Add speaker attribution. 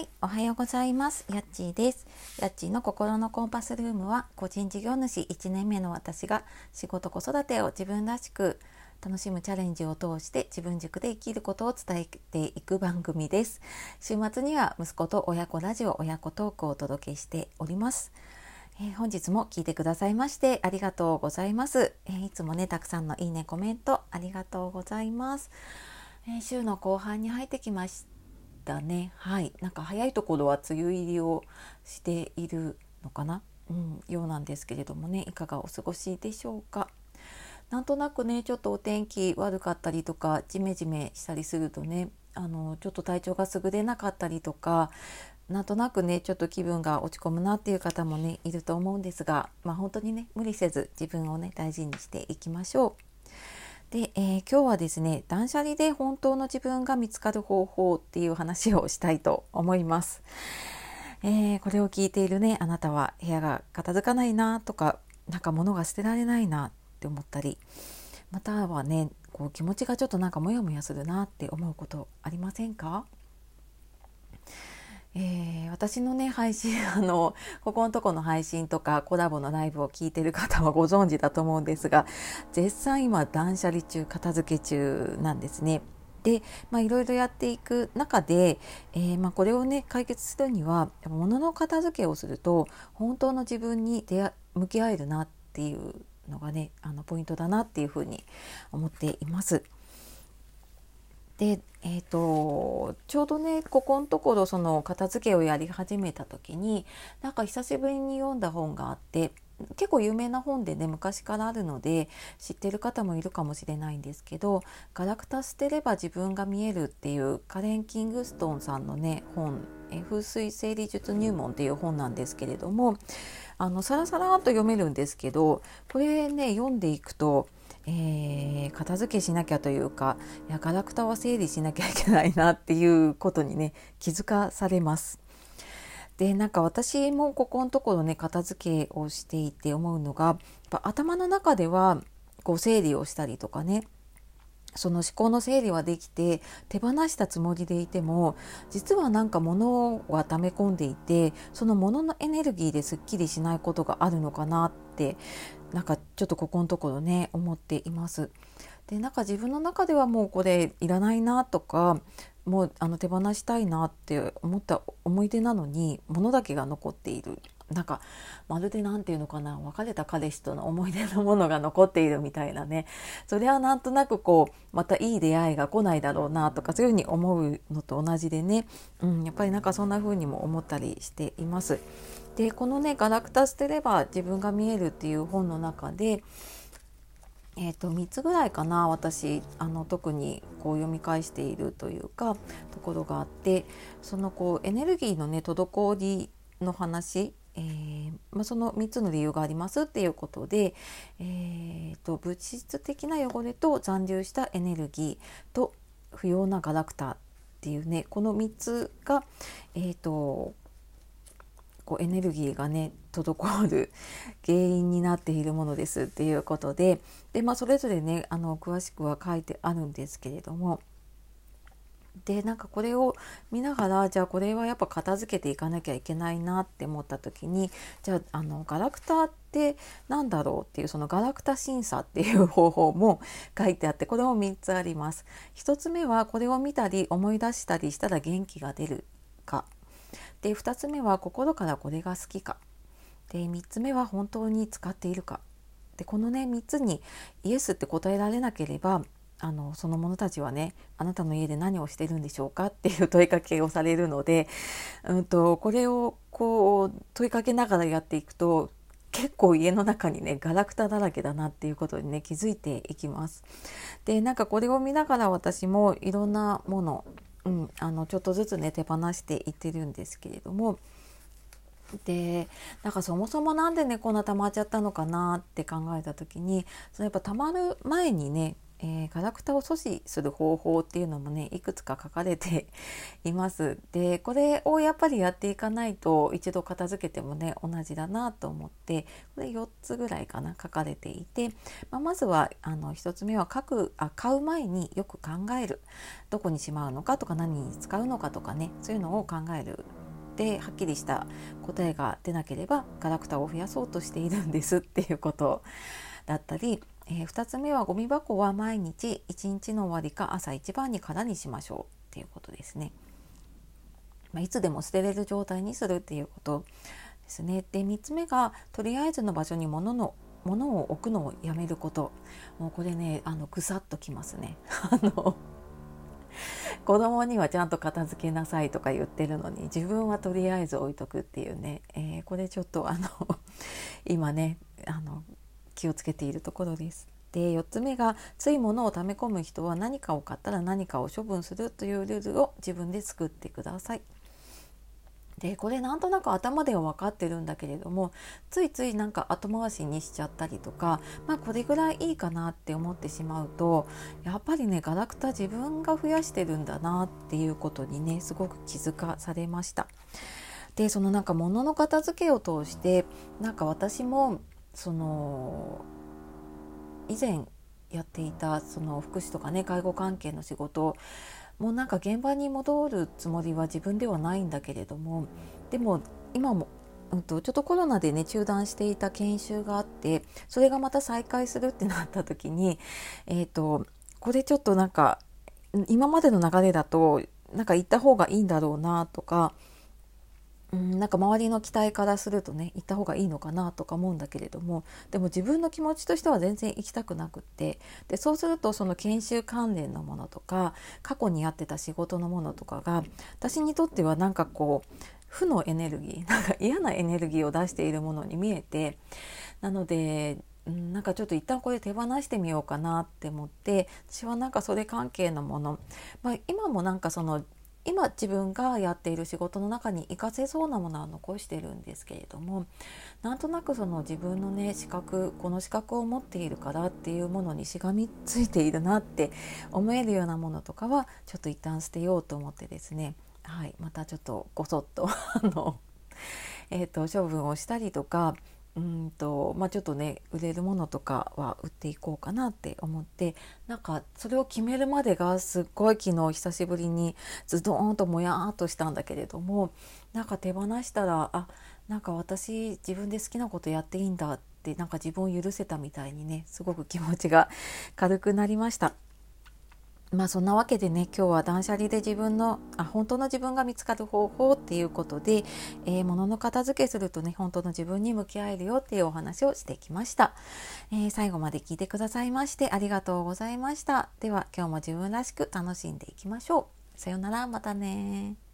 Speaker 1: はい、おはようございます。やっちーです。やっちーの心のコンパスルームは、個人事業主1年目の私が仕事子育てを自分らしく楽しむチャレンジを通して自分軸で生きることを伝えていく番組です。週末には息子と親子ラジオ、親子トークをお届けしております。えー、本日も聞いてくださいましてありがとうございます、えー、いつもね、たくさんのいいね、コメントありがとうございます。えー、週の後半に入ってきました。だね。はい。なんか早いところは梅雨入りをしているのかな、うん、ようなんですけれどもね。いかがお過ごしでしょうか？なんとなくねちょっとお天気悪かったりとかジメジメしたりするとねあのちょっと体調が優れなかったりとかなんとなくねちょっと気分が落ち込むなっていう方もねいると思うんですが、まあ、本当にね無理せず自分をね大事にしていきましょう。で、えー、今日はですね断捨離で本当の自分が見つかる方法っていう話をしたいと思います。えー、これを聞いているねあなたは部屋が片付かないなとかなんか物が捨てられないなって思ったりまたはねこう気持ちがちょっとなんかモヤモヤするなって思うことありませんか？えー、私のね配信 あのここのとこの配信とかコラボのライブを聞いてる方はご存知だと思うんですが絶賛今断捨離中片付け中なんですね。で、いろいろやっていく中で、えー、まあ、これをね解決するには物の片付けをすると本当の自分に出向き合えるなっていうのがねあのポイントだなっていうふうに思っています。で、えーと、ちょうどねここのところその片付けをやり始めた時になんか久しぶりに読んだ本があって結構有名な本でね昔からあるので知ってる方もいるかもしれないんですけど「ガラクタ捨てれば自分が見える」っていうカレン・キングストンさんのね本「え風水整理術入門」っていう本なんですけれどもあのサラサラと読めるんですけどこれね読んでいくとえー、片付けしなきゃというかいやガラクタは整理しなきゃいけないなっていうことにね気づかされます。でなんか私もここのところね片付けをしていて思うのがやっぱ頭の中ではこう整理をしたりとかねその思考の整理はできて手放したつもりでいても実はなんか物は溜め込んでいてその物のエネルギーですっきりしないことがあるのかなってなんかちょっとここのところね思っています。でなんか自分の中ではもうこれいらないなとかもうあの手放したいなって思った思い出なのに物だけが残っているなんかまるで何て言うのかな別れた彼氏との思い出のものが残っているみたいなねそれはなんとなくこうまたいい出会いが来ないだろうなとかそういうふうに思うのと同じでね、うん、やっぱりなんかそんな風にも思ったりしています。でこのね「ガラクタ捨てれば自分が見える」っていう本の中でえーと、3つぐらいかな私あの特にこう読み返しているというかところがあってそのこうエネルギーのね滞りの話、えー、まあ、その3つの理由がありますっていうことで、えーと、物質的な汚れと残留したエネルギーと不要なガラクタっていうねこの3つが、えーとこうエネルギーがね滞る原因になっているものですっていうことでで、まあ、それぞれねあの詳しくは書いてあるんですけれどもでなんかこれを見ながらじゃあこれはやっぱ片付けていかなきゃいけないなって思った時にじゃああのガラクタって何だろうっていうそのガラクタ審査っていう方法も書いてあってこれも3つあります。1つ目はこれを見たり思い出したりしたら元気が出るか。で2つ目は心からこれが好きか。で3つ目は本当に使っているか。でこのね3つにイエスって答えられなければあのその者たちはねあなたの家で何をしてるんでしょうかっていう問いかけをされるので、うんと、これをこう問いかけながらやっていくと結構家の中にねガラクタだらけだなっていうことにね気づいていきます。でなんかこれを見ながら私もいろんなものうん、あのちょっとずつね手放していってるんですけれどもでなんかそもそも何でねこんな溜まっちゃったのかなって考えた時にそのやっぱ溜まる前にねえー、ガラクタを阻止する方法っていうのもねいくつか書かれて います。でこれをやっぱりやっていかないと一度片付けてもね同じだなと思ってこれ4つぐらいかな書かれていて、まあ、まずはあの1つ目は書くあ買う前によく考えるどこにしまうのかとか何に使うのかとかねそういうのを考えるではっきりした答えが出なければガラクタを増やそうとしているんですっていうことだったりえー、2つ目はゴミ箱は毎日1日の終わりか朝一番に空にしましょうっていうことですね。まあ、いつでも捨てれる状態にするっていうことですね。で3つ目がとりあえずの場所に物の物を置くのをやめることもうこれねあのぐさっときますね。あの子供にはちゃんと片付けなさいとか言ってるのに自分はとりあえず置いとくっていうね、えー、これちょっとあの今ねあの気をつけているところです。で4つ目がつい物を溜め込む人は何かを買ったら何かを処分するというルールを自分で作ってください。でこれなんとなく頭では分かってるんだけれどもついついなんか後回しにしちゃったりとかまあこれぐらいいいかなって思ってしまうとやっぱりねガラクタ自分が増やしてるんだなっていうことにねすごく気づかされました。でそのなんか物の片付けを通してなんか私もその以前やっていたその福祉とかね介護関係の仕事もうなんか現場に戻るつもりは自分ではないんだけれどもでも今も、うんと、ちょっとコロナでね中断していた研修があってそれがまた再開するってなった時に、えーとこれちょっとなんか今までの流れだとなんか行った方がいいんだろうなとかうん、なんか周りの期待からするとね行った方がいいのかなとか思うんだけれどもでも自分の気持ちとしては全然行きたくなくってでそうするとその研修関連のものとか過去にやってた仕事のものとかが私にとってはなんかこう負のエネルギー なんか嫌なエネルギーを出しているものに見えてなのでなんかちょっと一旦これ手放してみようかなって思って私はなんかそれ関係のもの、まあ、今もなんかその今自分がやっている仕事の中に活かせそうなものは残してるんですけれどもなんとなくその自分のね資格この資格を持っているからっていうものにしがみついているなって思えるようなものとかはちょっと一旦捨てようと思ってですね、はい、またちょっとごそっとあの、えーと処分をしたりとかうんとまあ、ちょっとね売れるものとかは売っていこうかなって思ってなんかそれを決めるまでがすっごい昨日久しぶりにズドーンともやーっとしたんだけれどもなんか手放したらあなんか私自分で好きなことやっていいんだってなんか自分を許せたみたいにねすごく気持ちが軽くなりました。まあそんなわけでね今日は断捨離で自分のあ本当の自分が見つかる方法っていうことで、えー、物の片付けするとね本当の自分に向き合えるよっていうお話をしてきました、えー、最後まで聞いてくださいましてありがとうございました。では今日も自分らしく楽しんでいきましょう。さようならまたね